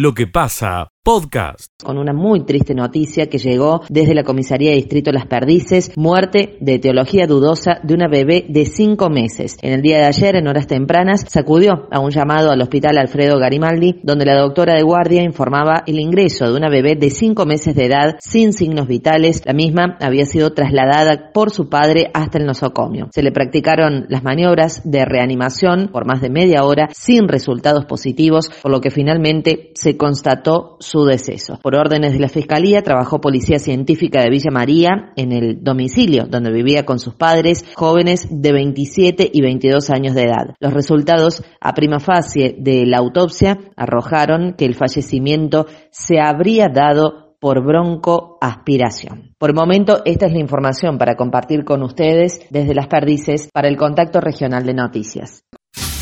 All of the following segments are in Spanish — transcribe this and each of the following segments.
lo que pasa podcast. Con una muy triste noticia que llegó desde la comisaría de distrito Las Perdices, muerte de teología dudosa de una bebé de cinco meses. En el día de ayer, en horas tempranas, sacudió a un llamado al hospital Alfredo Garimaldi, donde la doctora de guardia informaba el ingreso de una bebé de cinco meses de edad sin signos vitales. La misma había sido trasladada por su padre hasta el nosocomio. Se le practicaron las maniobras de reanimación por más de media hora sin resultados positivos, por lo que finalmente se constató su deceso. Por órdenes de la Fiscalía, trabajó Policía Científica de Villa María en el domicilio donde vivía con sus padres, jóvenes de 27 y 22 años de edad. Los resultados a prima facie de la autopsia arrojaron que el fallecimiento se habría dado por broncoaspiración. Por el momento, esta es la información para compartir con ustedes desde las perdices para el contacto regional de noticias.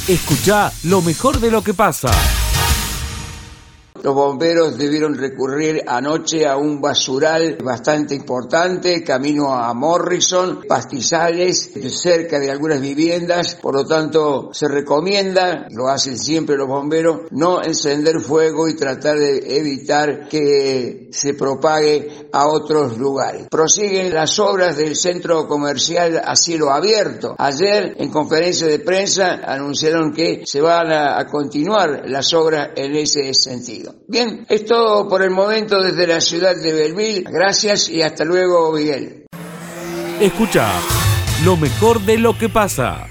Escucha lo mejor de lo que pasa. Los bomberos debieron recurrir anoche a un basural bastante importante, camino a Morrison, pastizales cerca de algunas viviendas, por lo tanto se recomienda, lo hacen siempre los bomberos, no encender fuego y tratar de evitar que se propague a otros lugares. Prosiguen las obras del centro comercial a cielo abierto. Ayer en conferencia de prensa anunciaron que se van a, a continuar las obras en ese sentido. Bien, es todo por el momento desde la ciudad de Belville. Gracias y hasta luego, Miguel. Escucha lo mejor de lo que pasa.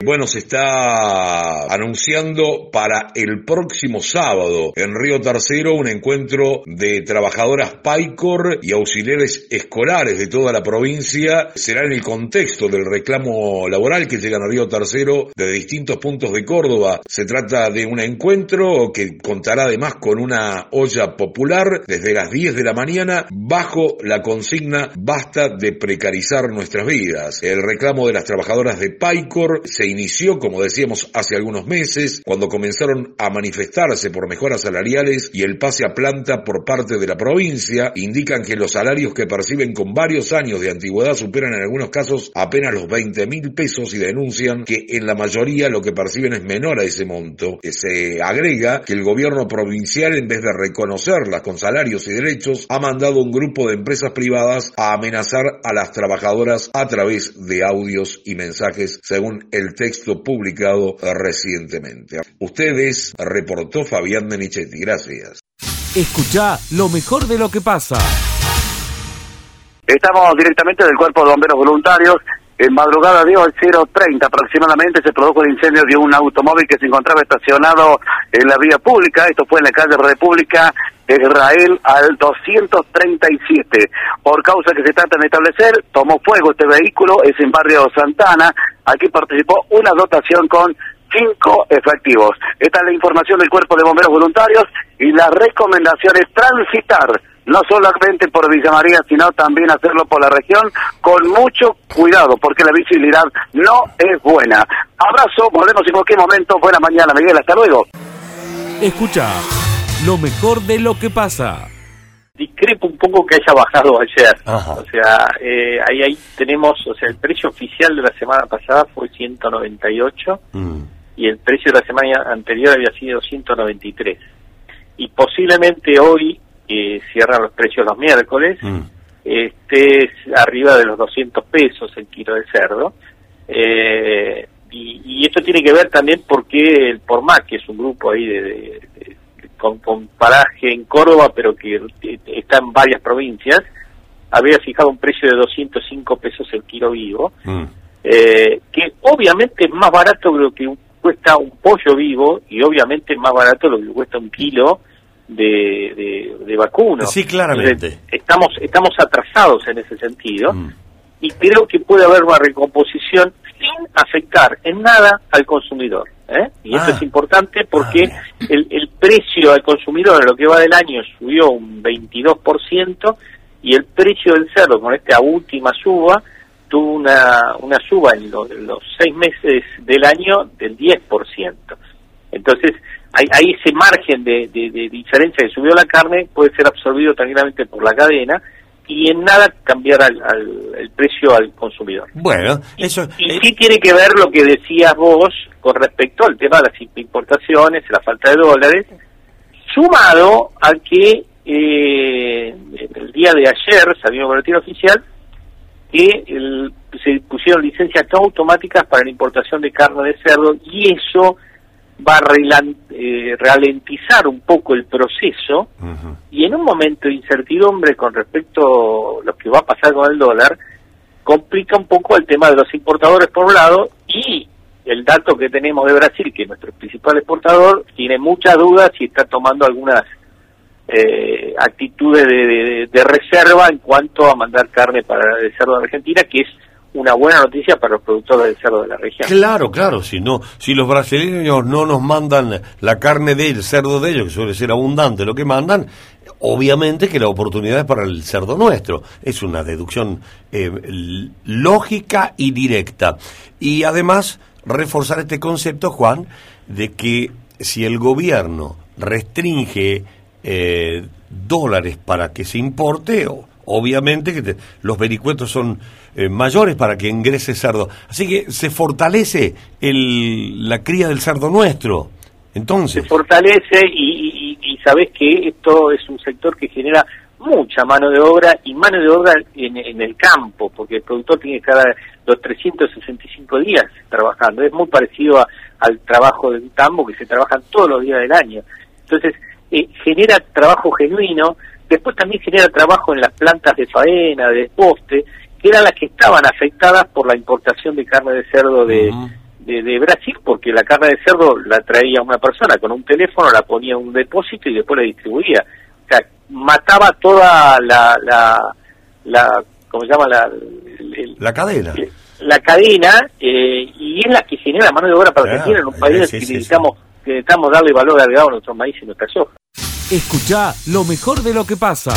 Bueno, se está anunciando para el próximo sábado en Río Tercero un encuentro de trabajadoras PAICOR y auxiliares escolares de toda la provincia. Será en el contexto del reclamo laboral que llegan a Río Tercero de distintos puntos de Córdoba. Se trata de un encuentro que contará además con una olla popular desde las 10 de la mañana bajo la consigna basta de precarizar nuestras vidas. El reclamo de las trabajadoras de PAICOR se inició, como decíamos, hace algunos meses, cuando comenzaron a manifestarse por mejoras salariales y el pase a planta por parte de la provincia, indican que los salarios que perciben con varios años de antigüedad superan en algunos casos apenas los 20 mil pesos y denuncian que en la mayoría lo que perciben es menor a ese monto. Se agrega que el gobierno provincial, en vez de reconocerlas con salarios y derechos, ha mandado un grupo de empresas privadas a amenazar a las trabajadoras a través de audios y mensajes, según el texto publicado recientemente. Ustedes reportó Fabián Menichetti. Gracias. Escucha lo mejor de lo que pasa. Estamos directamente del Cuerpo de Bomberos Voluntarios. En madrugada de hoy, 0.30 aproximadamente, se produjo el incendio de un automóvil que se encontraba estacionado en la vía pública. Esto fue en la calle República Israel al 237. Por causa que se trata de establecer, tomó fuego este vehículo, es en barrio Santana. Aquí participó una dotación con cinco efectivos. Esta es la información del Cuerpo de Bomberos Voluntarios y la recomendación es transitar no solamente por Villa María, sino también hacerlo por la región con mucho cuidado, porque la visibilidad no es buena. Abrazo, volvemos en cualquier momento. Buena mañana, Miguel, hasta luego. Escucha lo mejor de lo que pasa. Discrepo un poco que haya bajado ayer. O sea, eh, ahí, ahí tenemos, o sea, el precio oficial de la semana pasada fue 198 Mm. y el precio de la semana anterior había sido 193. Y posiblemente hoy, que cierran los precios los miércoles, Mm. esté arriba de los 200 pesos el kilo de cerdo. Eh, y, y esto tiene que ver también porque el PORMAC, que es un grupo ahí de, de- de- con, con paraje en Córdoba, pero que está en varias provincias, había fijado un precio de 205 pesos el kilo vivo, Mm. eh, que obviamente es más barato que lo que cuesta un pollo vivo y obviamente es más barato lo que cuesta un kilo de, de, de vacuno. Sí, claramente. Entonces, estamos, estamos atrasados en ese sentido Mm. y creo que puede haber una recomposición sin afectar en nada al consumidor. ¿eh? Y esto Ah. es importante porque Ah, el, el precio al consumidor en lo que va del año subió un 22% y el precio del cerdo con esta última suba tuvo una, una suba en los, en los seis meses del año del 10%. Entonces, hay, hay ese margen de, de- de diferencia que subió la carne, puede ser absorbido tranquilamente por la cadena y en nada cambiar al, al- el precio al consumidor. Bueno, eso. Y eh, sí tiene que ver lo que decías vos con respecto al tema de las importaciones, la falta de dólares. Sumado a que eh, el día de ayer salió un boletín oficial que el, se pusieron licencias automáticas para la importación de carne de cerdo y eso va a eh, ralentizar un poco el proceso y en un momento de incertidumbre con respecto a lo que va a pasar con el dólar, complica un poco el tema de los importadores por un lado y el dato que tenemos de Brasil, que es nuestro principal exportador, tiene muchas dudas y está tomando algunas eh, actitudes de, de, reserva en cuanto a mandar carne para el cerdo de Argentina, que es una buena noticia para los productores del cerdo de la región. Claro, claro, si no, si los brasileños no nos mandan la carne del cerdo de ellos, que suele ser abundante lo que mandan, obviamente que la oportunidad es para el cerdo nuestro. Es una deducción eh, lógica y directa. Y además, reforzar este concepto, Juan, de que si el gobierno restringe eh, dólares para que se importe, obviamente que los vericuetos son eh, mayores para que ingrese cerdo. Así que se fortalece el, la cría del cerdo nuestro. Entonces. Se fortalece y, sabes que esto es un sector que genera mucha mano de obra y mano de obra en, en el campo, porque el productor tiene que estar los 365 días trabajando. Es muy parecido al trabajo del tambo que se trabajan todos los días del año. Entonces, eh, genera trabajo genuino, después también genera trabajo en las plantas de faena, de poste, que eran las que estaban afectadas por la importación de carne de cerdo de, de, Brasil, porque la carne de cerdo la traía una persona con un teléfono, la ponía en un depósito y después la distribuía. O sea, mataba toda la, la, la ¿cómo se llama? La, la cadena. La cadena, eh, y es la que genera mano de obra para Argentina en un país que necesitamos, que necesitamos darle valor agregado a nuestro maíz y nuestra soja. Escucha lo mejor de lo que pasa.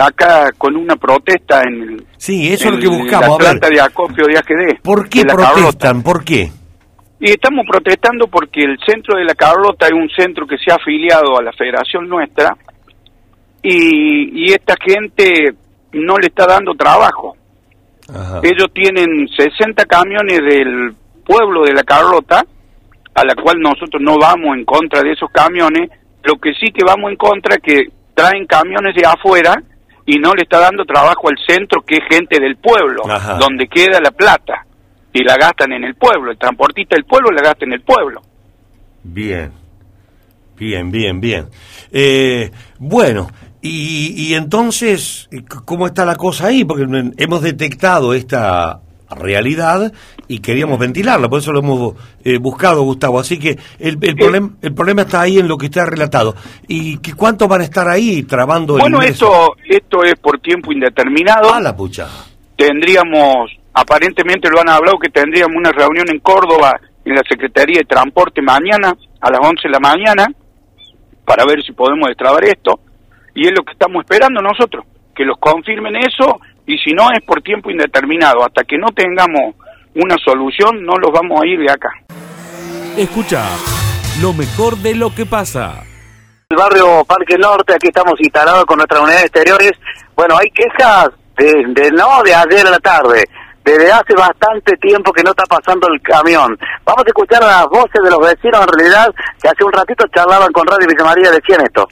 Acá con una protesta en sí eso es lo que buscamos la planta de acopio de AGD ¿por qué protestan? ¿por qué? y estamos protestando porque el centro de la Carlota es un centro que se ha afiliado a la federación nuestra y, y esta gente no le está dando trabajo. Ellos tienen 60 camiones del pueblo de la Carlota a la cual nosotros no vamos en contra de esos camiones lo que sí que vamos en contra es que traen camiones de afuera y no le está dando trabajo al centro que es gente del pueblo, donde queda la plata y la gastan en el pueblo, el transportista del pueblo la gasta en el pueblo. Bien, bien, bien, bien. Eh, bueno, y, y entonces, ¿cómo está la cosa ahí? Porque hemos detectado esta realidad y queríamos ventilarla, por eso lo hemos eh, buscado, Gustavo. Así que el, el, problema, el problema está ahí en lo que está relatado. ¿Y que cuánto van a estar ahí trabando el Bueno, esto, esto es por tiempo indeterminado. A la pucha. Tendríamos, aparentemente lo han hablado, que tendríamos una reunión en Córdoba, en la Secretaría de Transporte mañana, a las 11 de la mañana, para ver si podemos destrabar esto. Y es lo que estamos esperando nosotros, que los confirmen eso y si no es por tiempo indeterminado. Hasta que no tengamos una solución, no los vamos a ir de acá. Escucha lo mejor de lo que pasa. El barrio Parque Norte, aquí estamos instalados con nuestras unidades exteriores. Bueno, hay quejas de, no de ayer a la tarde, desde hace bastante tiempo que no está pasando el camión. Vamos a escuchar las voces de los vecinos en realidad que hace un ratito charlaban con Radio Villa María, decían esto.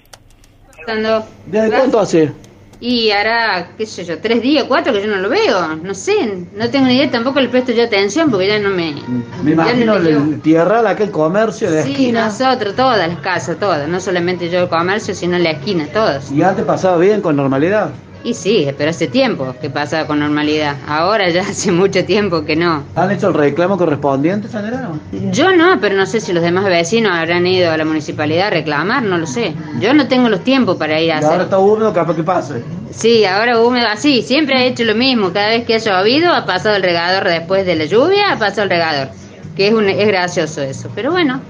¿Desde cuánto hace? Y hará, qué sé yo, tres días, cuatro que yo no lo veo. No sé, no tengo ni idea, tampoco le presto ya atención porque ya no me. Me imagino el tierra, aquel comercio de sí, esquina. nosotros, todas las casas, todas. No solamente yo el comercio, sino la esquina, todas. ¿Y antes pasaba bien, con normalidad? Y sí, pero hace tiempo que pasa con normalidad. Ahora ya hace mucho tiempo que no. ¿Han hecho el reclamo correspondiente, Sanderano? Yo no, pero no sé si los demás vecinos habrán ido a la municipalidad a reclamar, no lo sé. Yo no tengo los tiempos para ir a hacer. ahora está húmedo, capaz que pase. Sí, ahora húmedo, así, siempre he hecho lo mismo. Cada vez que ha llovido, ha pasado el regador después de la lluvia, ha pasado el regador. Que es, un, es gracioso eso. Pero bueno,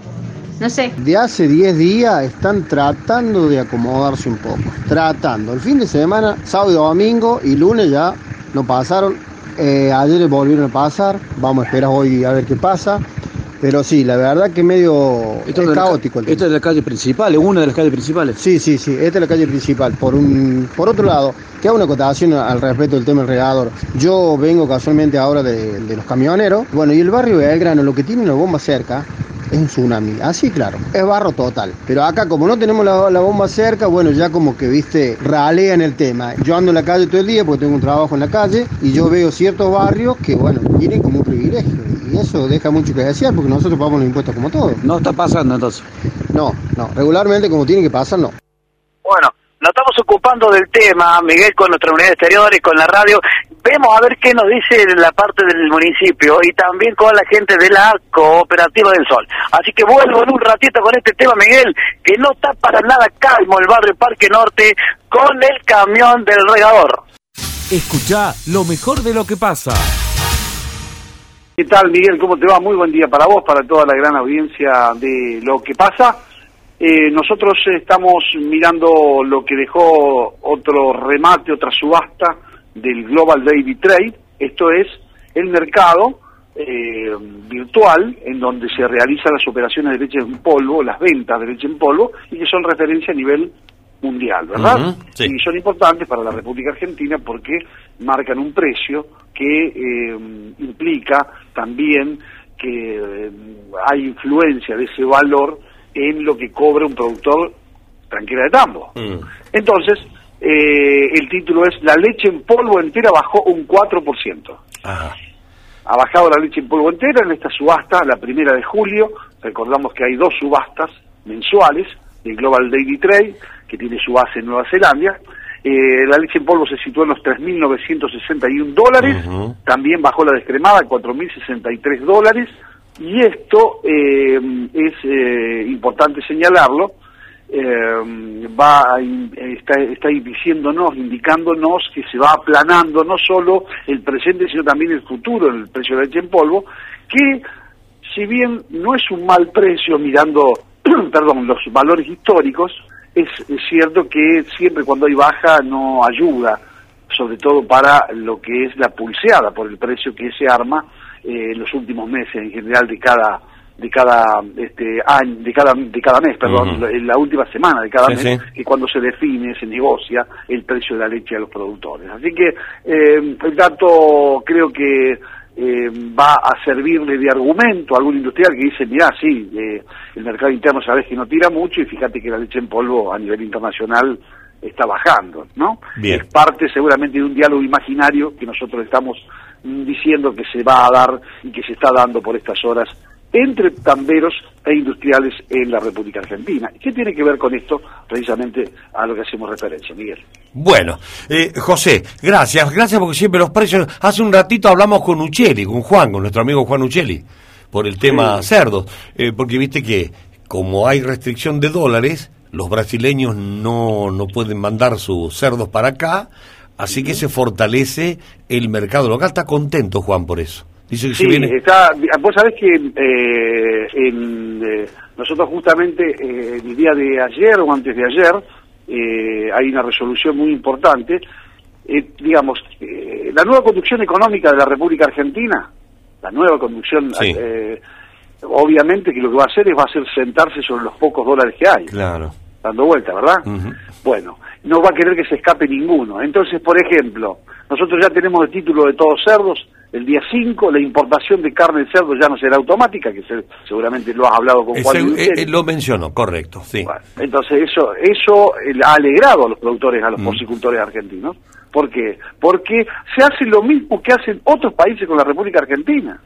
no sé. De hace 10 días están tratando de acomodarse un poco, tratando. El fin de semana, sábado y domingo y lunes ya no pasaron. Eh, ayer volvieron a pasar, vamos a esperar hoy a ver qué pasa. Pero sí, la verdad que medio esto es caótico. esta es la calle principal, es una de las calles principales. Sí, sí, sí, esta es la calle principal. Por un, por otro lado, que hago una acotación al respecto del tema del regador. Yo vengo casualmente ahora de, de los camioneros. Bueno, y el barrio de Belgrano, lo que tiene una bomba cerca, un tsunami. Así, claro, es barro total. Pero acá, como no tenemos la, la bomba cerca, bueno, ya como que, viste, ralean el tema. Yo ando en la calle todo el día porque tengo un trabajo en la calle y yo veo ciertos barrios que, bueno, tienen como un privilegio. Y eso deja mucho que desear porque nosotros pagamos los impuestos como todos. No está pasando entonces. No, no, regularmente como tiene que pasar, no. Bueno, nos estamos ocupando del tema, Miguel, con nuestra unidad exterior y con la radio. Vemos a ver qué nos dice la parte del municipio y también con la gente de la Cooperativa del Sol. Así que vuelvo en un ratito con este tema, Miguel, que no está para nada calmo el barrio Parque Norte con el camión del regador. Escucha lo mejor de lo que pasa. ¿Qué tal, Miguel? ¿Cómo te va? Muy buen día para vos, para toda la gran audiencia de lo que pasa. Eh, nosotros estamos mirando lo que dejó otro remate, otra subasta del Global Daily Trade. Esto es el mercado eh, virtual en donde se realizan las operaciones de leche en polvo, las ventas de leche en polvo, y que son referencia a nivel mundial, ¿verdad? Sí. Y son importantes para la República Argentina porque marcan un precio que eh, implica también que eh, hay influencia de ese valor en lo que cobra un productor tranquila de tambo. Mm. Entonces, eh, el título es La leche en polvo entera bajó un 4%. Ajá. Ha bajado la leche en polvo entera en esta subasta, la primera de julio. Recordamos que hay dos subastas mensuales del Global Daily Trade, que tiene su base en Nueva Zelanda. Eh, la leche en polvo se situó en los 3.961 dólares. Ujú. También bajó la descremada a 4.063 dólares. Y esto eh, es eh, importante señalarlo. Eh, va a in- está, diciéndonos, indicándonos que se va aplanando no solo el presente, sino también el futuro en el precio de la leche en polvo, que si bien no es un mal precio mirando, perdón, los valores históricos, es, es cierto que siempre cuando hay baja no ayuda, sobre todo para lo que es la pulseada por el precio que se arma eh, en los últimos meses en general de cada de cada este año de cada de cada mes perdón Ujú. en la última semana de cada Sí, mes sí. que cuando se define se negocia el precio de la leche a los productores así que eh, el dato creo que eh, va a servirle de argumento a algún industrial que dice, mirá, sí, eh, el mercado interno sabes que no tira mucho y fíjate que la leche en polvo a nivel internacional está bajando, ¿no? Bien. Es parte seguramente de un diálogo imaginario que nosotros estamos mm, diciendo que se va a dar y que se está dando por estas horas entre tamberos e industriales en la República Argentina. ¿Qué tiene que ver con esto? Precisamente a lo que hacemos referencia, Miguel. Bueno, eh, José, gracias, gracias porque siempre los precios... Hace un ratito hablamos con Ucheli, con Juan, con nuestro amigo Juan Ucheli, por el tema cerdos, eh, porque viste que como hay restricción de dólares, los brasileños no, no pueden mandar sus cerdos para acá, así que se fortalece el mercado local. Está contento Juan por eso. Dice que Sí, se viene... está, vos sabés que eh, en, eh, nosotros justamente eh, el día de ayer o antes de ayer eh, hay una resolución muy importante. Eh, digamos, la nueva conducción económica de la República Argentina, la nueva conducción, Sí. eh, obviamente que lo que va a hacer es va a hacer sentarse sobre los pocos dólares que hay Claro. dando vuelta, ¿verdad? Bueno, no va a querer que se escape ninguno. Entonces, por ejemplo, nosotros ya tenemos el título de todos cerdos, el día 5, la importación de carne de cerdo ya no será automática, que se- seguramente lo has hablado con Juan eh, eh, lo mencionó, correcto, sí. entonces eso eso eh, ha alegrado a los productores, a los Mm. porcicultores argentinos. ¿Por qué? Porque se hace lo mismo que hacen otros países con la República Argentina.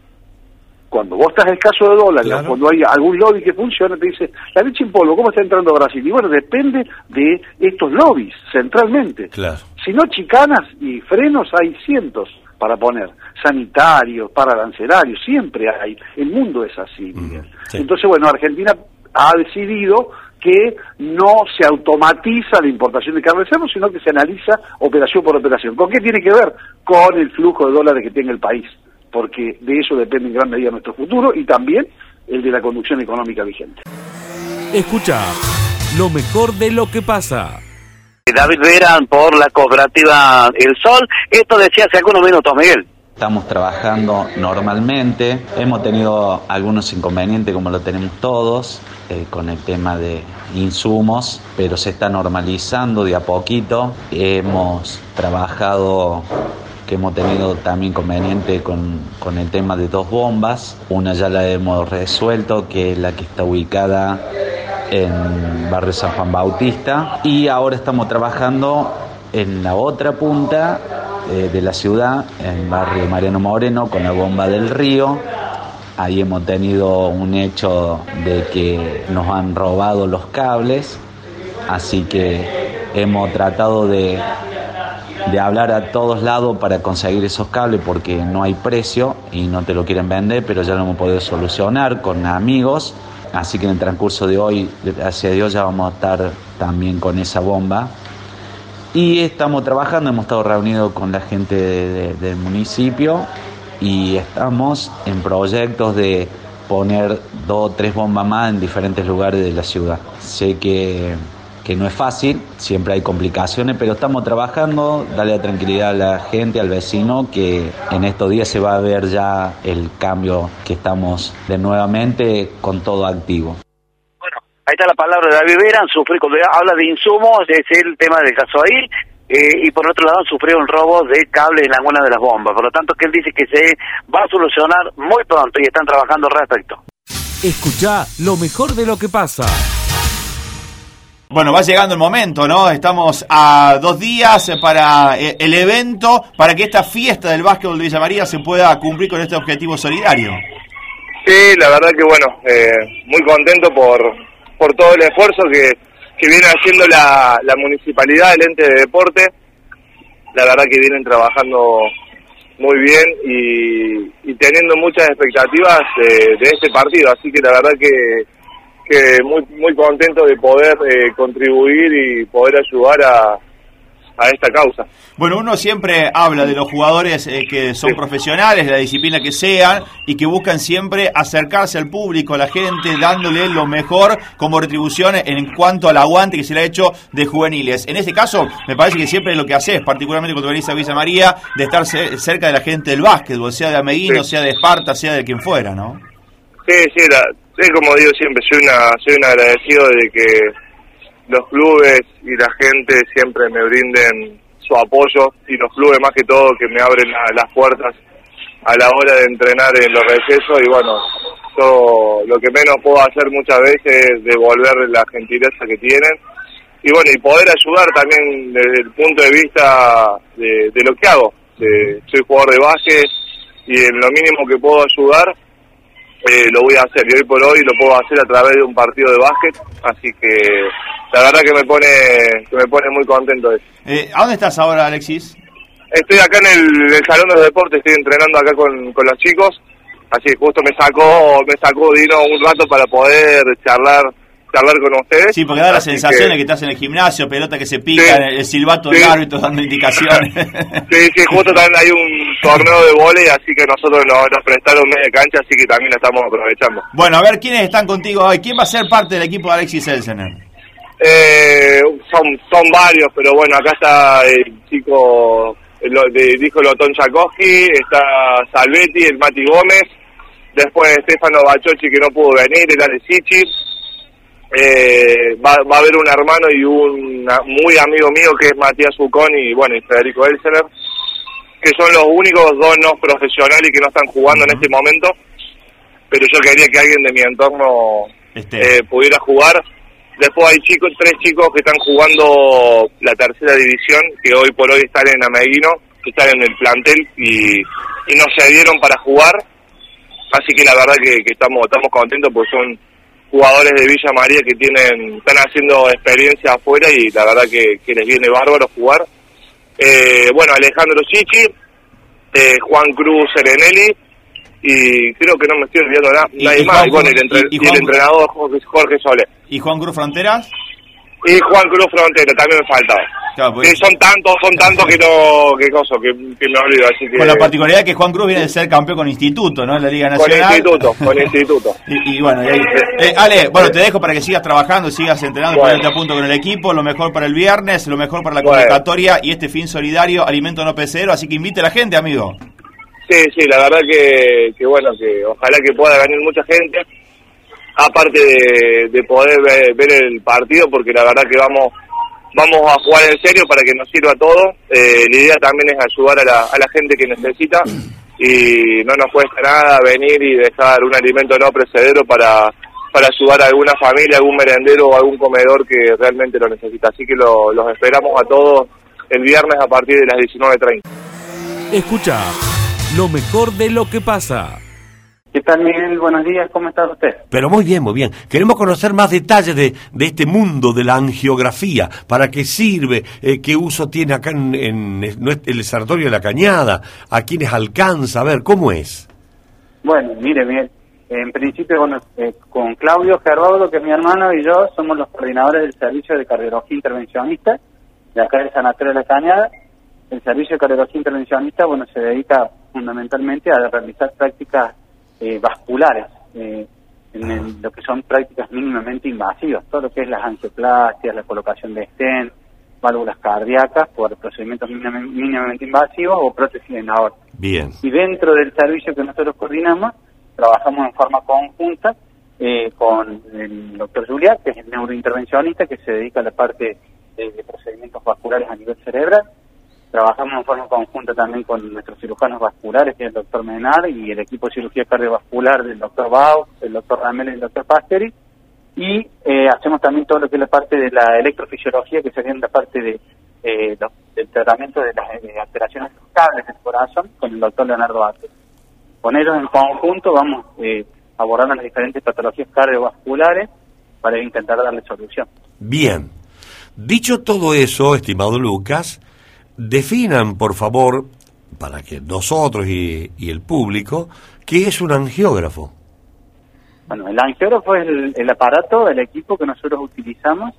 Cuando vos estás escaso de dólares, Claro. cuando hay algún lobby que funciona, te dice, la leche en polvo, ¿cómo está entrando a Brasil? Y bueno, depende de estos lobbies, centralmente. Claro. Si no chicanas y frenos hay cientos para poner, sanitarios, para arancelarios, siempre hay. El mundo es así, Miguel. sí. Entonces, bueno, Argentina ha decidido que no se automatiza la importación de carne de cerdo, sino que se analiza operación por operación. ¿Con qué tiene que ver? Con el flujo de dólares que tenga el país, porque de eso depende en gran medida nuestro futuro y también el de la conducción económica vigente. Escucha lo mejor de lo que pasa. David Vera por la cooperativa El Sol. Esto decía hace algunos minutos, Miguel. Estamos trabajando normalmente, hemos tenido algunos inconvenientes como lo tenemos todos eh, con el tema de insumos, pero se está normalizando de a poquito. Hemos trabajado que hemos tenido también conveniente con, con el tema de dos bombas. Una ya la hemos resuelto, que es la que está ubicada en barrio San Juan Bautista. Y ahora estamos trabajando en la otra punta eh, de la ciudad, en barrio Mariano Moreno, con la bomba del río. Ahí hemos tenido un hecho de que nos han robado los cables, así que hemos tratado de, de hablar a todos lados para conseguir esos cables porque no hay precio y no te lo quieren vender, pero ya lo hemos podido solucionar con amigos. Así que en el transcurso de hoy, gracias a Dios, ya vamos a estar también con esa bomba. Y estamos trabajando, hemos estado reunidos con la gente de- de- del municipio y estamos en proyectos de poner dos o tres bombas más en diferentes lugares de la ciudad. Sé que, que no es fácil, siempre hay complicaciones, pero estamos trabajando, darle tranquilidad a la gente, al vecino, que en estos días se va a ver ya el cambio que estamos de nuevamente con todo activo. Ahí está la palabra de David Vera, han sufrido, cuando habla de insumos, es el tema del caso ahí, eh, y por otro lado han sufrido un robo de cable en alguna de las bombas. Por lo tanto, que él dice que se va a solucionar muy pronto y están trabajando al respecto. Escucha lo mejor de lo que pasa. Bueno, va llegando el momento, ¿no? Estamos a dos días para eh, el evento, para que esta fiesta del básquetbol de Villa María se pueda cumplir con este objetivo solidario. Sí, la verdad que bueno, eh, muy contento por, por todo el esfuerzo que, que viene haciendo la, la municipalidad, el ente de deporte. La verdad que vienen trabajando muy bien y, y teniendo muchas expectativas de, de este partido. Así que la verdad que, que muy, muy contento de poder eh, contribuir y poder ayudar a, a esta causa. Bueno, uno siempre habla de los jugadores eh, que son profesionales, de la disciplina que sean, y que buscan siempre acercarse al público, a la gente, dándole lo mejor como retribución en cuanto al aguante que se le ha hecho de juveniles. En este caso, me parece que siempre es lo que haces, particularmente cuando venís a Villa María, de estar ce- cerca de la gente del básquetbol, sea de Ameguino, sea de Esparta, sea de quien fuera, ¿no? Sí, sí, la- sí, como digo siempre, soy, una, soy un agradecido de que los clubes y la gente siempre me brinden su apoyo y los clubes más que todo que me abren la- las puertas a la hora de entrenar en los recesos y bueno, yo lo que menos puedo hacer muchas veces es devolver la gentileza que tienen y bueno, y poder ayudar también desde el punto de vista de, lo que hago. De- soy jugador de básquet y en lo mínimo que puedo ayudar eh, lo voy a hacer y hoy por hoy lo puedo hacer a través de un partido de básquet así que la verdad que me pone que me pone muy contento eso. Eh, ¿A dónde estás ahora, Alexis? estoy acá en el, el salón de los deportes estoy entrenando acá con, con los chicos así que justo me sacó me sacó Dino un rato para poder charlar charlar con ustedes Sí, porque da la sensación de que estás en el gimnasio, pelota que se pica, Sí. el silbato Sí. del árbitro dando indicaciones. Sí, sí, justo también hay un torneo de vóley, así que nosotros nos, nos prestaron media cancha, así que también la estamos aprovechando. bueno, a ver, ¿quiénes están contigo hoy? ¿Quién va a ser parte del equipo de Alexis Elsener? Eh, son, son varios, pero bueno, acá está el chico, el, de, dijo el Otón Chakowski, está Salvetti, el Mati Gómez, después Stefano Bachochi que no pudo venir, el Ale Sichi, eh, va, va a haber un hermano y un muy amigo mío que es Matías Ucón y bueno, y Federico Elsener, que son los únicos dos no profesionales que no están jugando en este momento, pero yo quería que alguien de mi entorno eh, pudiera jugar. Después hay chicos, tres chicos que están jugando la tercera división, que hoy por hoy están en Ameguino, que están en el plantel y, y no se dieron para jugar. Así que la verdad que, que estamos estamos contentos porque son jugadores de Villa María que tienen están haciendo experiencia afuera y la verdad que, que les viene bárbaro jugar. Eh, bueno, Alejandro Chichi, eh, Juan Cruz Serenelli y creo que no me estoy olvidando nada, Y- nadie más, Juan Cruz- el, entre- y- y y el entrenador Jorge, Jorge Sole. ¿Y Juan Cruz Fronteras? Y Juan Cruz Frontera también me faltaba. Claro, pues- Sí, son tantos, son tantos que no, que coso, que, que me olvido, así que... Con la particularidad que Juan Cruz viene de ser campeón con Instituto, ¿no? En la Liga Con Nacional. instituto, con instituto. Y, y bueno, y ahí- eh, Ale, bueno, te dejo para que sigas trabajando, sigas entrenando, Bueno. ponerte a punto con el equipo, lo mejor para el viernes, lo mejor para la Bueno. convocatoria y este fin solidario, alimento no perecedero, así que invite a la gente, amigo. Sí, sí, la verdad que, que bueno, que ojalá que pueda venir mucha gente, aparte de, de poder ver, ver el partido, porque la verdad que vamos vamos a jugar en serio para que nos sirva todo. Eh, la idea también es ayudar a la, a la gente que necesita y no nos cuesta nada venir y dejar un alimento no precedero para, para ayudar a alguna familia, algún merendero o algún comedor que realmente lo necesita. Así que lo- los esperamos a todos el viernes a partir de las 19.30. Escucha lo mejor de lo que pasa. ¿Qué tal, Miguel? Buenos días, ¿cómo está usted? Pero muy bien, muy bien. Queremos conocer más detalles de, de este mundo de la angiografía. ¿Para qué sirve? Eh, ¿Qué uso tiene acá en, en el sanatorio de la Cañada? ¿A quiénes alcanza? A ver, ¿cómo es? Bueno, mire, Miguel, en principio, bueno, eh, con Claudio Gerardo, que es mi hermano, y yo somos los coordinadores del Servicio de Cardiología Intervencionista de acá del Sanatorio de la Cañada. El Servicio de Cardiología Intervencionista, bueno, se dedica fundamentalmente a realizar prácticas eh, vasculares, eh, en el- lo que son prácticas mínimamente invasivas, todo lo que es las angioplastias, la colocación de stent, válvulas cardíacas por procedimientos mínimamente, mínimamente invasivos o prótesis en aorta. Bien. Y dentro del servicio que nosotros coordinamos, trabajamos en forma conjunta eh, con el doctor Juliá, que es el neurointervencionista que se dedica a la parte de, de procedimientos vasculares a nivel cerebral. Trabajamos en forma conjunta también con nuestros cirujanos vasculares, que es el doctor Menar, y el equipo de cirugía cardiovascular del doctor Bau, el doctor Ramel y el doctor Pasteri. Y eh, hacemos también todo lo que es la parte de la electrofisiología, que sería la parte de, eh, del tratamiento de las eh, alteraciones estables del corazón, con el doctor Leonardo Ates. Con ellos en conjunto vamos eh, abordando las diferentes patologías cardiovasculares para intentar darle solución. Bien. Dicho todo eso, estimado Lucas, definan, por favor, para que nosotros y, y el público, qué es un angiógrafo. Bueno, el angiógrafo es el, el aparato, el equipo que nosotros utilizamos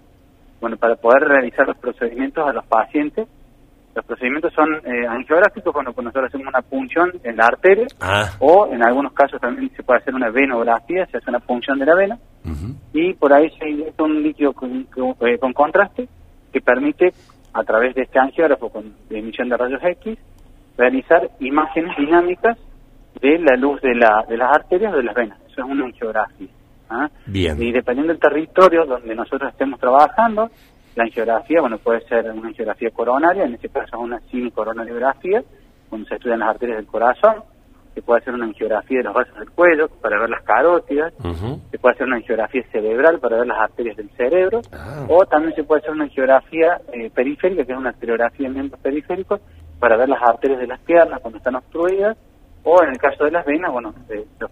bueno, para poder realizar los procedimientos a los pacientes. Los procedimientos son eh, angiográficos cuando cuando nosotros hacemos una punción en la arteria Ah, o en algunos casos también se puede hacer una venografía, se hace una punción de la vena y por ahí se inyecta un líquido con, con- eh, con contraste que permite a través de este angiógrafo con de emisión de rayos X realizar imágenes dinámicas de la luz de, la, de las arterias o de las venas. Eso es una angiografía. ¿ah? Bien. Y dependiendo del territorio donde nosotros estemos trabajando, la angiografía, bueno, puede ser una angiografía coronaria, en este caso es una coronariografía, cuando se estudian las arterias del corazón, que puede ser una angiografía de los vasos del cuello para ver las carótidas, se puede hacer una angiografía cerebral para ver las arterias del cerebro, o también se puede hacer una angiografía eh, periférica, que es una arteriografía en miembros periféricos, para ver las arterias de las piernas cuando están obstruidas, o en el caso de las venas, bueno, eh, lo,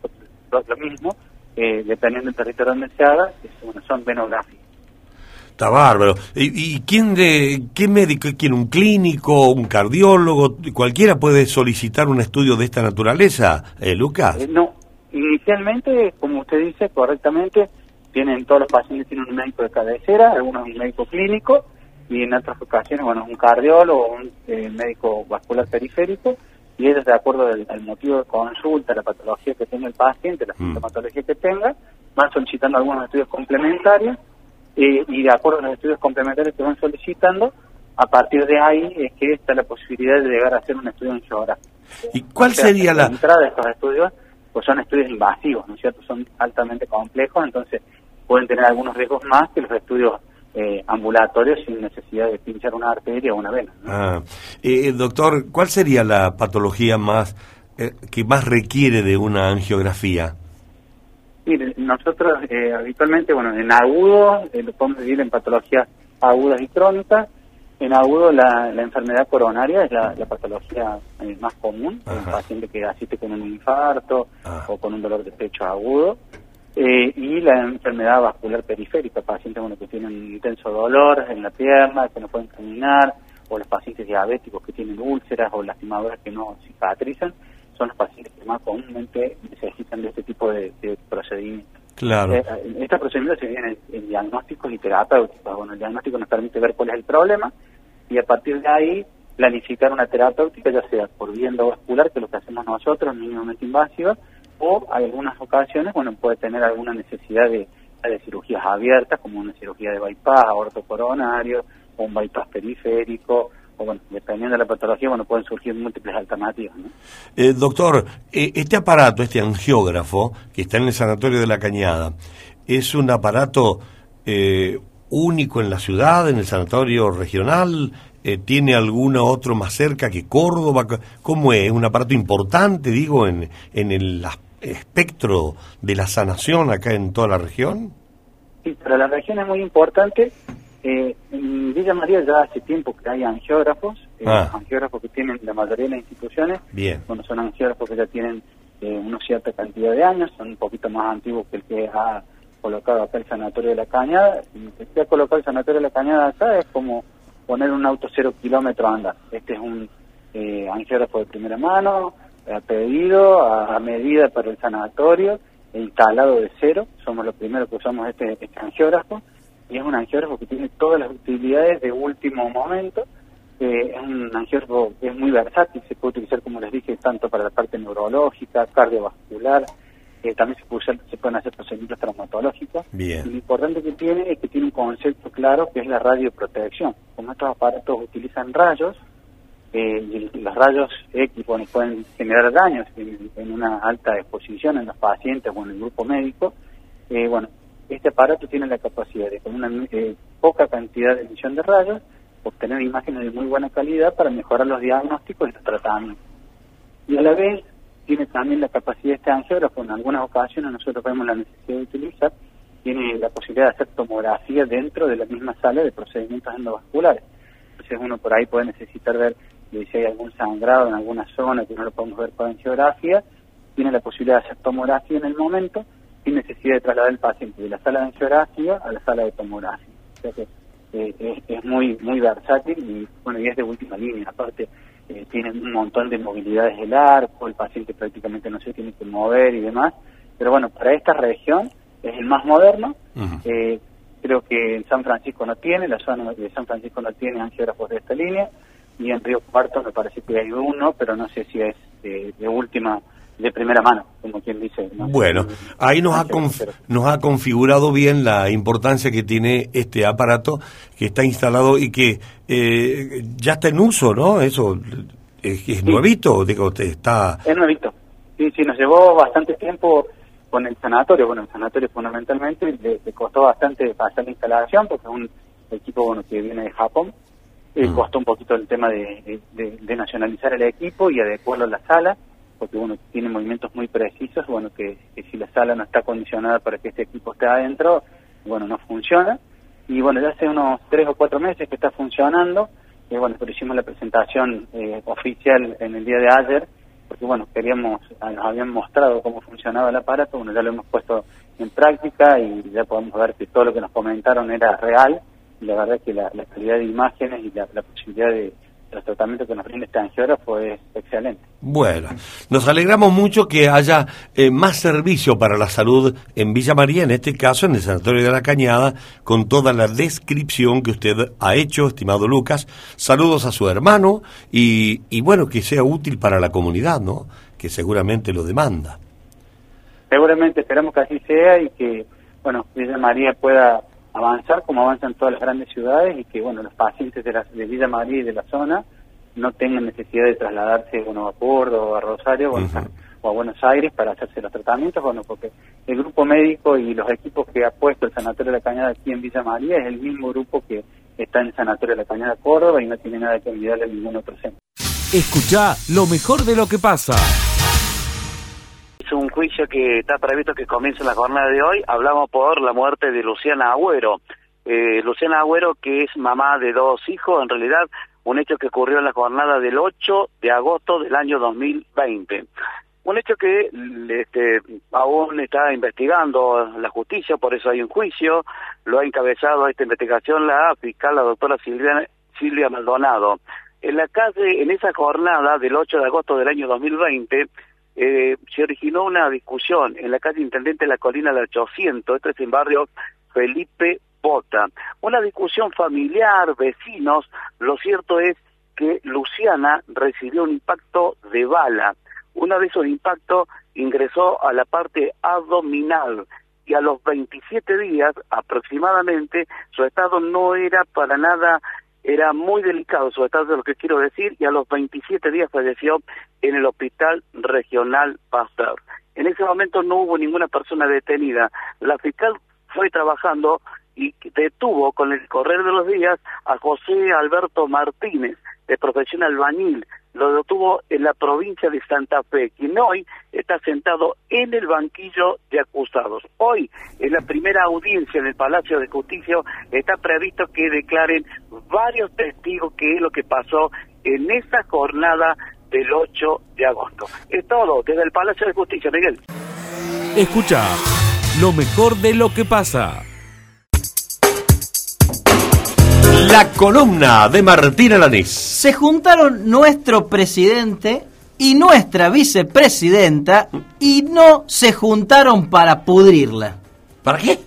lo- lo mismo, eh, dependiendo del territorio donde se haga, es- bueno, son venografías. Está bárbaro. ¿Y, y quién de qué médico, quién un clínico, un cardiólogo, cualquiera puede solicitar un estudio de esta naturaleza, eh, Lucas? Eh, no, inicialmente, como usted dice correctamente, tienen todos los pacientes tienen un médico de cabecera, algunos un médico clínico y en otras ocasiones, bueno, un cardiólogo un eh, médico vascular periférico y ellos de acuerdo al, al motivo de consulta, la patología que tenga el paciente, la sintomatología que tenga, van solicitando algunos estudios complementarios eh, y de acuerdo a los estudios complementarios que van solicitando, a partir de ahí es que está la posibilidad de llegar a hacer un estudio en geografía. ¿Y cuál sería la, entrada de estos estudios? Pues son estudios invasivos, ¿no es cierto? Son altamente complejos, entonces pueden tener algunos riesgos más que los estudios eh, ambulatorios sin necesidad de pinchar una arteria o una vena. Ah, eh, doctor, ¿cuál sería la patología más eh, que más requiere de una angiografía? Mire, nosotros eh, habitualmente, bueno, en agudo eh, lo podemos dividir en patologías agudas y crónicas. En agudo la, la enfermedad coronaria es la, la patología eh, más común, un paciente que asiste con un infarto o con un dolor de pecho agudo. Eh, y la enfermedad vascular periférica, pacientes bueno, que tienen intenso dolor en la pierna, que no pueden caminar, o los pacientes diabéticos que tienen úlceras o lastimaduras que no cicatrizan, son los pacientes que más comúnmente necesitan de este tipo de, de procedimientos. Claro. Eh, estos procedimientos se dividen en, en diagnósticos y terapéuticos. Bueno, el diagnóstico nos permite ver cuál es el problema y a partir de ahí planificar una terapéutica, ya sea por vía endovascular, que es lo que hacemos nosotros, mínimamente invasiva, o en algunas ocasiones, bueno, puede tener alguna necesidad de, de cirugías abiertas, como una cirugía de bypass, aorto coronario, o un bypass periférico, bueno, dependiendo de la patología, bueno, pueden surgir múltiples alternativas, ¿no? Eh, doctor, eh, este aparato, este angiógrafo, que está en el Sanatorio de la Cañada, ¿es un aparato eh, único en la ciudad, en el sanatorio regional? Eh, ¿Tiene alguno otro más cerca que Córdoba? ¿Cómo es? ¿Un aparato importante, digo, en, en el espectro de la sanación acá en toda la región? Sí, para la región es muy importante. Eh, en Villa María ya hace tiempo que hay angiógrafos, eh, Ah. angiógrafos que tienen la mayoría de las instituciones. Bien. Bueno, son angiógrafos que ya tienen eh, una cierta cantidad de años, son un poquito más antiguos que el que ha colocado acá el Sanatorio de la Cañada. Y el que ha colocado el Sanatorio de la Cañada acá es como poner un auto cero kilómetro a andar. Este es un eh, angiógrafo de primera mano, a pedido, a, a medida para el sanatorio, e instalado de cero. Somos los primeros que usamos este, este angiógrafo. Y es un angiógrafo que tiene todas las utilidades de último momento. Eh, es un angiógrafo que es muy versátil, se puede utilizar, como les dije, tanto para la parte neurológica, cardiovascular, eh, también se, puede usar- se pueden hacer procedimientos traumatológicos. Y Bien. lo importante que tiene es que tiene un concepto claro que es la radioprotección. Como estos aparatos utilizan rayos, eh, y los rayos X bueno, pueden generar daños en, en una alta exposición en los pacientes o en el grupo médico, eh, bueno, este aparato tiene la capacidad de, con una eh, poca cantidad de emisión de rayos, obtener imágenes de muy buena calidad para mejorar los diagnósticos y los tratamientos. Y a la vez tiene también la capacidad este angiógrafo, en algunas ocasiones nosotros vemos la necesidad de utilizar, tiene la posibilidad de hacer tomografía dentro de la misma sala de procedimientos endovasculares. Entonces uno por ahí puede necesitar ver eh, si hay algún sangrado en alguna zona que no lo podemos ver con angiografía, tiene la posibilidad de hacer tomografía en el momento sin necesidad de trasladar al paciente de la sala de angiografía a la sala de tomografía. O sea que eh, es, es muy muy versátil y bueno y es de última línea. Aparte eh, tiene un montón de movilidades del arco, el paciente prácticamente no se tiene que mover y demás. Pero bueno, para esta región es el más moderno. Eh, creo que en San Francisco no tiene, la zona de San Francisco no tiene angiógrafos de esta línea, y en Río Cuarto me parece que hay uno, pero no sé si es de, de última, de primera mano, como quien dice. ¿no? Bueno, ahí nos ha, conf- nos ha configurado bien la importancia que tiene este aparato que está instalado y que eh, ya está en uso, ¿no? Eso es, es nuevito, digo, usted está... Es nuevito. Sí, sí, nos llevó bastante tiempo con el sanatorio, bueno, el sanatorio fundamentalmente le, le costó bastante pasar la instalación porque es un equipo bueno que viene de Japón. Eh, Costó un poquito el tema de, de- de- de nacionalizar el equipo y adecuarlo a la sala, porque bueno, tiene movimientos muy precisos, bueno, que, que si la sala no está acondicionada para que este equipo esté adentro, bueno, no funciona. Y bueno, ya hace unos tres o cuatro meses que está funcionando, y bueno, pero hicimos la presentación eh, oficial en el día de ayer, porque bueno, queríamos, nos habían mostrado cómo funcionaba el aparato, bueno, ya lo hemos puesto en práctica y ya podemos ver que todo lo que nos comentaron era real, y la verdad es que la, la calidad de imágenes y la, la posibilidad de los tratamientos que nos brinda este angiógrafo es excelente. Bueno, nos alegramos mucho que haya eh, más servicio para la salud en Villa María, en este caso en el Sanatorio de la Cañada, con toda la descripción que usted ha hecho, estimado Lucas. Saludos a su hermano y, y bueno, que sea útil para la comunidad, ¿no? Que seguramente lo demanda. Seguramente esperamos que así sea y que, bueno, Villa María pueda avanzar como avanzan todas las grandes ciudades y que, bueno, los pacientes de, la, de Villa María y de la zona no tengan necesidad de trasladarse bueno, a Córdoba o a Rosario o a Buenos Aires para hacerse los tratamientos, bueno, porque el grupo médico y los equipos que ha puesto el Sanatorio de la Cañada aquí en Villa María es el mismo grupo que está en el Sanatorio de la Cañada Córdoba y no tiene nada que envidiarle a ningún otro centro. Escucha lo mejor de lo que pasa. Un juicio que está previsto que comience la jornada de hoy. Hablamos por la muerte de Luciana Agüero. Eh, Luciana Agüero, que es mamá de dos hijos, en realidad un hecho que ocurrió en la jornada del 8 de agosto del año 2020. Un hecho que este, aún está investigando la justicia, por eso hay un juicio. Lo ha encabezado esta investigación la fiscal, la doctora Silvia, Silvia Maldonado. En la calle, en esa jornada del 8 de agosto del año 2020, eh, se originó una discusión en la calle Intendente de la Colina del 800, esto es en barrio Felipe Bota. Una discusión familiar, vecinos, lo cierto es que Luciana recibió un impacto de bala. Uno de esos impactos ingresó a la parte abdominal y a los 27 días aproximadamente su estado no era para nada era muy delicado su estado, lo que quiero decir, y a los 27 días falleció en el Hospital Regional Pasteur. En ese momento no hubo ninguna persona detenida. La fiscal fue trabajando y detuvo con el correr de los días a José Alberto Martínez, de profesión albañil. Lo detuvo en la provincia de Santa Fe, quien hoy está sentado en el banquillo de acusados. Hoy, en la primera audiencia en el Palacio de Justicia, está previsto que declaren varios testigos qué es lo que pasó en esa jornada del 8 de agosto. Es todo desde el Palacio de Justicia, Miguel. Escucha lo mejor de lo que pasa. La columna de Martín Alanís. Se juntaron nuestro presidente y nuestra vicepresidenta y no se juntaron para pudrirla. ¿Para qué?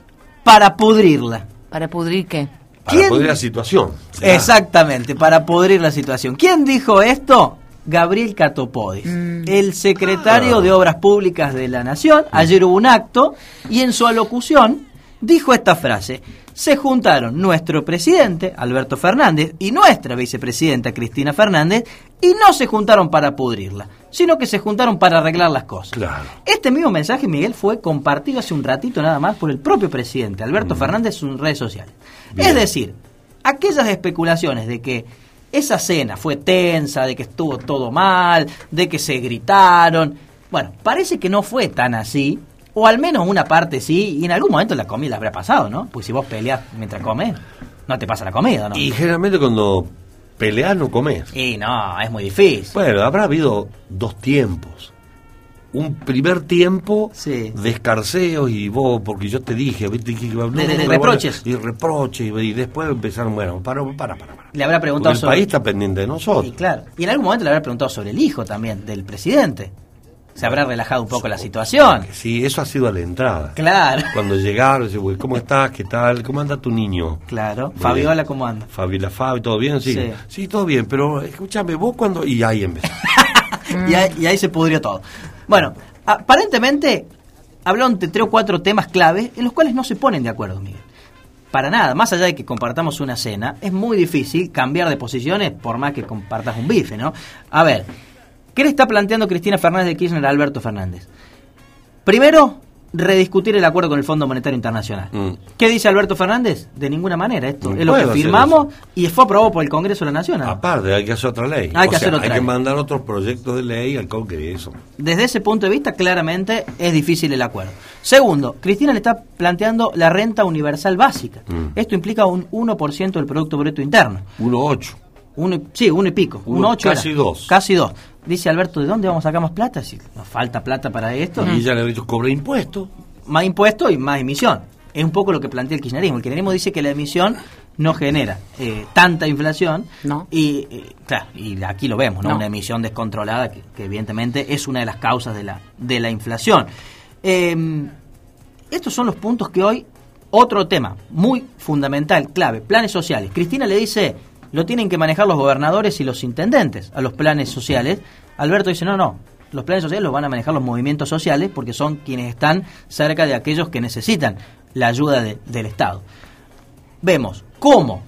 Para pudrirla. ¿Para pudrir qué? Para ¿Quién? pudrir la situación. será. Exactamente, para pudrir la situación. ¿Quién dijo esto? Gabriel Catopodis, el secretario Ah. de Obras Públicas de la Nación. Ayer hubo un acto y en su alocución dijo esta frase. Se juntaron nuestro presidente, Alberto Fernández, y nuestra vicepresidenta, Cristina Fernández, y no se juntaron para pudrirla, sino que se juntaron para arreglar las cosas. Claro. Este mismo mensaje, Miguel, fue compartido hace un ratito nada más por el propio presidente, Alberto Fernández, en sus redes sociales. Es decir, aquellas especulaciones de que esa cena fue tensa, de que estuvo todo mal, de que se gritaron, bueno, parece que no fue tan así, o al menos una parte sí, y en algún momento la comida habrá pasado, ¿no? Pues si vos peleas mientras comes, no te pasa la comida, ¿no? Y generalmente cuando peleas no comes. Y no, es muy difícil. Bueno, habrá habido dos tiempos. Un primer tiempo de escarceos y vos, porque yo te dije, viste que iba a De- de- de reproches. Y reproches, y después empezaron, bueno, para, para, para. para. Le habrá Porque preguntado el sobre... país está pendiente de nosotros. Y claro, y en algún momento le habrá preguntado sobre el hijo también, del presidente. Se habrá relajado un poco la situación. Sí, eso ha sido a la entrada. Claro. Cuando llegaron, dice, "Güey, ¿cómo estás? ¿Qué tal? ¿Cómo anda tu niño? Claro. Muy Fabiola, bien. ¿cómo anda? Fabiola, Fabi, ¿todo bien? Sí. Sí. sí. todo bien, pero escúchame, vos cuando... Y ahí empezó. y, ahí, y ahí se pudrió todo. Bueno, aparentemente hablaron de tres o cuatro temas clave en los cuales no se ponen de acuerdo, Miguel. Para nada, más allá de que compartamos una cena, es muy difícil cambiar de posiciones por más que compartas un bife, ¿no? A ver, ¿qué le está planteando Cristina Fernández de Kirchner a Alberto Fernández? Primero, rediscutir el acuerdo con el Fondo Monetario Internacional. ¿Qué dice Alberto Fernández? De ninguna manera, esto No es lo que firmamos y fue aprobado por el Congreso de la Nación. Aparte, hay que hacer otra ley. Hay O que sea, hacer otra Hay que mandar otros proyectos de ley al Congreso. Desde ese punto de vista, claramente es difícil el acuerdo. Segundo, Cristina le está planteando la renta universal básica. Mm. Esto implica un 1% del Producto Bruto Interno. 1,8. Uno, sí, uno y pico. Uno, Uno ocho casi era. dos. Casi dos. Dice Alberto, ¿de dónde vamos a sacar más plata? Si nos falta plata para esto. Y ya le he dicho, cobra impuestos. Más impuestos y más emisión. Es un poco lo que plantea el kirchnerismo. El kirchnerismo dice que la emisión no genera eh, tanta inflación. Y, eh, claro, y aquí lo vemos, ¿no? No. Una emisión descontrolada que, que evidentemente es una de las causas de la, de la inflación. Eh, estos son los puntos que hoy, otro tema muy fundamental, clave, planes sociales. Cristina le dice, lo tienen que manejar los gobernadores y los intendentes a los planes sociales. Alberto dice, no, no, los planes sociales los van a manejar los movimientos sociales porque son quienes están cerca de aquellos que necesitan la ayuda de- del Estado. Vemos cómo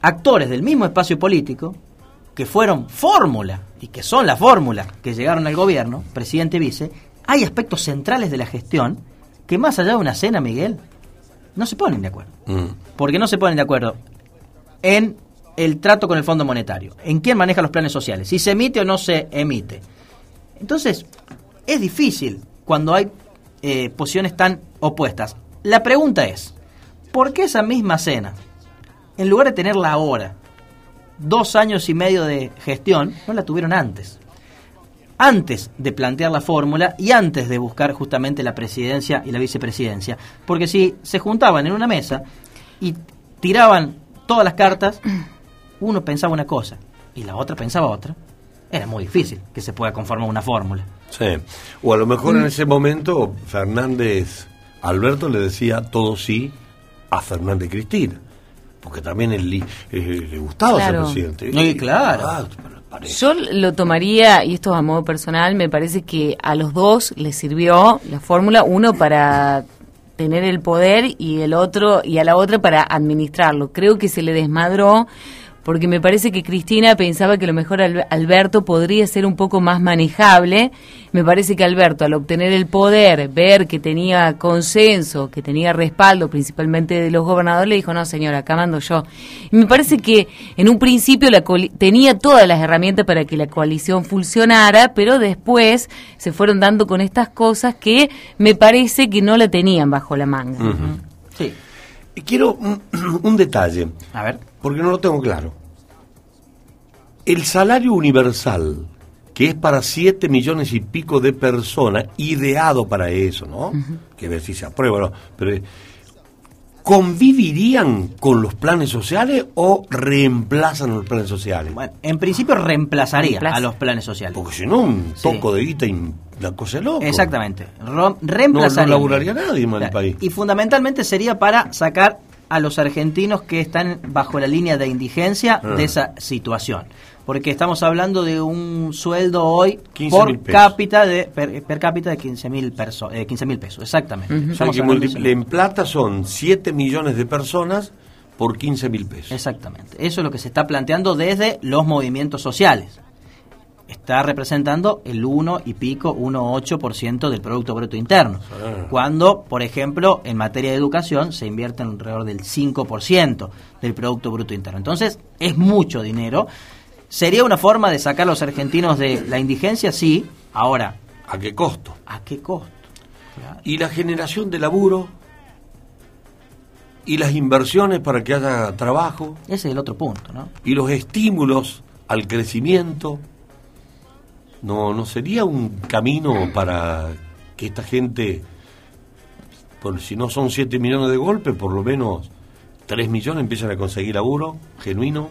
actores del mismo espacio político, que fueron fórmula y que son la fórmula que llegaron al gobierno, presidente vice, hay aspectos centrales de la gestión que más allá de una cena, Miguel, no se ponen de acuerdo. Mm. Porque no se ponen de acuerdo en el trato con el Fondo Monetario, en quién maneja los planes sociales, si se emite o no se emite. Entonces, es difícil cuando hay eh, posiciones tan opuestas. La pregunta es, ¿por qué esa misma cena, en lugar de tenerla ahora, dos años y medio de gestión, no la tuvieron antes? Antes de plantear la fórmula y antes de buscar justamente la presidencia y la vicepresidencia. Porque si se juntaban en una mesa y tiraban todas las cartas, uno pensaba una cosa y la otra pensaba otra, era muy difícil que se pueda conformar una fórmula. Sí. O a lo mejor Mm. en ese momento Fernández, Alberto le decía todo sí a Fernández Cristina. Porque también él, eh, le gustaba Claro. ser presidente. Y claro. Ah, Yo lo tomaría, y esto a modo personal, me parece que a los dos les sirvió la fórmula, uno para tener el poder y el otro y a la otra para administrarlo. Creo que se le desmadró porque me parece que Cristina pensaba que a lo mejor Al- Alberto podría ser un poco más manejable. Me parece que Alberto, al obtener el poder, ver que tenía consenso, que tenía respaldo principalmente de los gobernadores, le dijo, no señora, acá mando yo. Y me parece que en un principio la coali- tenía todas las herramientas para que la coalición funcionara, pero después se fueron dando con estas cosas que me parece que no la tenían bajo la manga. Sí. Y Quiero un, un detalle. A ver. Porque no lo tengo claro. El salario universal, que es para 7 millones y pico de personas, ideado para eso, ¿no? Que ver si se aprueba o no. Pero, eh, ¿convivirían con los planes sociales o reemplazan los planes sociales? Bueno, en principio reemplazaría Reemplaza. a los planes sociales. Porque si no, un Sí. toco de guita y la cosa es loca. Exactamente. Reemplazaría. No, no laburaría nadie más en el país. Y fundamentalmente sería para sacar a los argentinos que están bajo la línea de indigencia Ah. de esa situación. Porque estamos hablando de un sueldo hoy 15.000 por pesos. cápita de per, per cápita de 15 mil eh, 15 mil pesos, exactamente. O sea, en plata son 7 millones de personas por 15 mil pesos. Exactamente. Eso es lo que se está planteando desde los movimientos sociales. Está representando el 1 y pico, 1,8% del Producto Bruto Interno. Ah. Cuando, por ejemplo, en materia de educación se invierte en alrededor del 5% del Producto Bruto Interno. Entonces, es mucho dinero. ¿Sería una forma de sacar a los argentinos de la indigencia? Sí. Ahora, ¿A qué costo? ¿a qué costo? Y la generación de laburo y las inversiones para que haya trabajo Ese es el otro punto, ¿no? y los estímulos al crecimiento. No, no sería un camino para que esta gente, por, si no son 7 millones de golpes, por lo menos 3 millones empiezan a conseguir laburo genuino.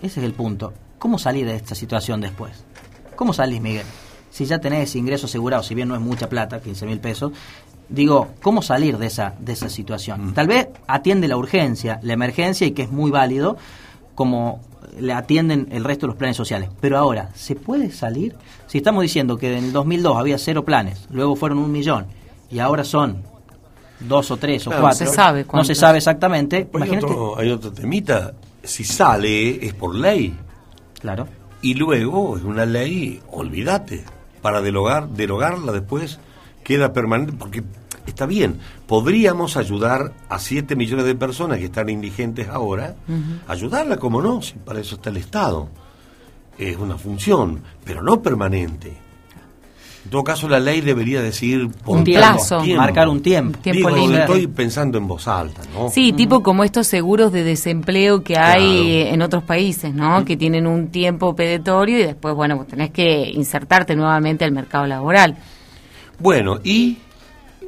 Ese es el punto. ¿Cómo salir de esta situación después? ¿Cómo salís, Miguel? Si ya tenés ingreso asegurado, si bien no es mucha plata, 15 mil pesos, digo, ¿cómo salir de esa, de esa situación? Tal vez atiende la urgencia, la emergencia y que es muy válido, como le atienden el resto de los planes sociales. Pero ahora, ¿se puede salir? Si estamos diciendo que en el 2002 había cero planes, luego fueron un millón y ahora son dos o tres o cuatro, no se sabe no se sabe exactamente. Hay Imagínate, otro, hay otro temita. Si sale es por ley. Claro. Y luego es una ley, olvídate, para derogar, derogarla después queda permanente, porque está bien, podríamos ayudar a 7 millones de personas que están indigentes ahora, ayudarla como no, si para eso está el Estado. Es una función, pero no permanente. En todo caso, la ley debería decir por Un plazo, tiempo. marcar un tiempo. Tiempo Digo, estoy pensando en voz alta, ¿no? Sí, tipo como estos seguros de desempleo que hay en otros países, ¿no? Que tienen un tiempo pedatorio y después, bueno, vos tenés que insertarte nuevamente al mercado laboral. Bueno, y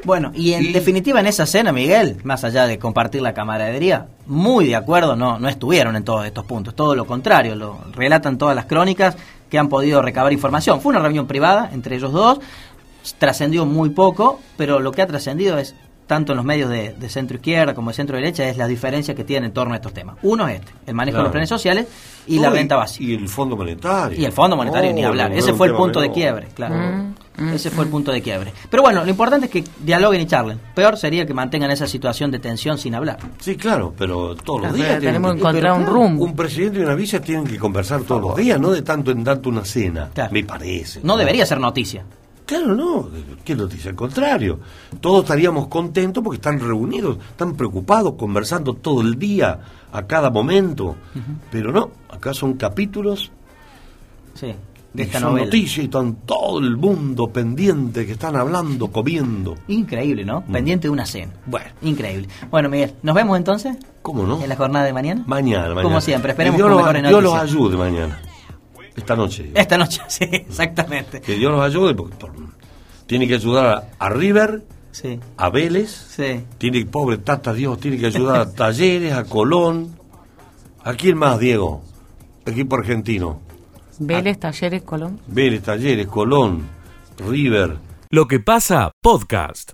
Bueno, y en definitiva en esa cena, Miguel, más allá de compartir la camaradería, muy de acuerdo no, no estuvieron en todos estos puntos, todo lo contrario, lo relatan todas las crónicas que han podido recabar información. Fue una reunión privada entre ellos dos, trascendió muy poco, pero lo que ha trascendido es, tanto en los medios de, de centro izquierda como de centro derecha, es la diferencia que tienen en torno a estos temas. Uno es este, el manejo de los planes sociales y la renta básica. Y el Fondo Monetario. Y el Fondo Monetario ni hablar. no, Ese fue el punto de quiebre, claro. Mm, Ese fue el punto de quiebre. Pero bueno, lo importante es que dialoguen y charlen. Peor sería que mantengan esa situación de tensión sin hablar. Sí, claro, pero todos los días. tenemos que encontrar un rumbo. Un presidente y una vice tienen que conversar todos los días, no de tanto en tanto una cena. Me parece. No debería ser noticia. Claro, no. ¿Qué noticia? Al contrario. Todos estaríamos contentos porque están reunidos, están preocupados, conversando todo el día, a cada momento. Pero no, acá son capítulos. Sí, de esta son novela. noticias y están todo el mundo pendiente que están hablando, comiendo. Increíble, ¿no? Pendiente de una cena. Bueno. Increíble. Bueno, Miguel, ¿nos vemos entonces? ¿Cómo no? ¿En la jornada de mañana? Mañana, mañana. Como siempre, esperemos Que Dios, los, Dios los ayude mañana. Esta noche. Esta noche, sí, exactamente. Que Dios los ayude porque por- tiene que ayudar a, a River, Sí. a Vélez, Sí. tiene pobre Tata Dios, tiene que ayudar a Talleres, a Colón. ¿A quién más, Diego? Equipo argentino. Vélez, Talleres, Colón. Vélez, Talleres, Colón, River. Lo que pasa, podcast.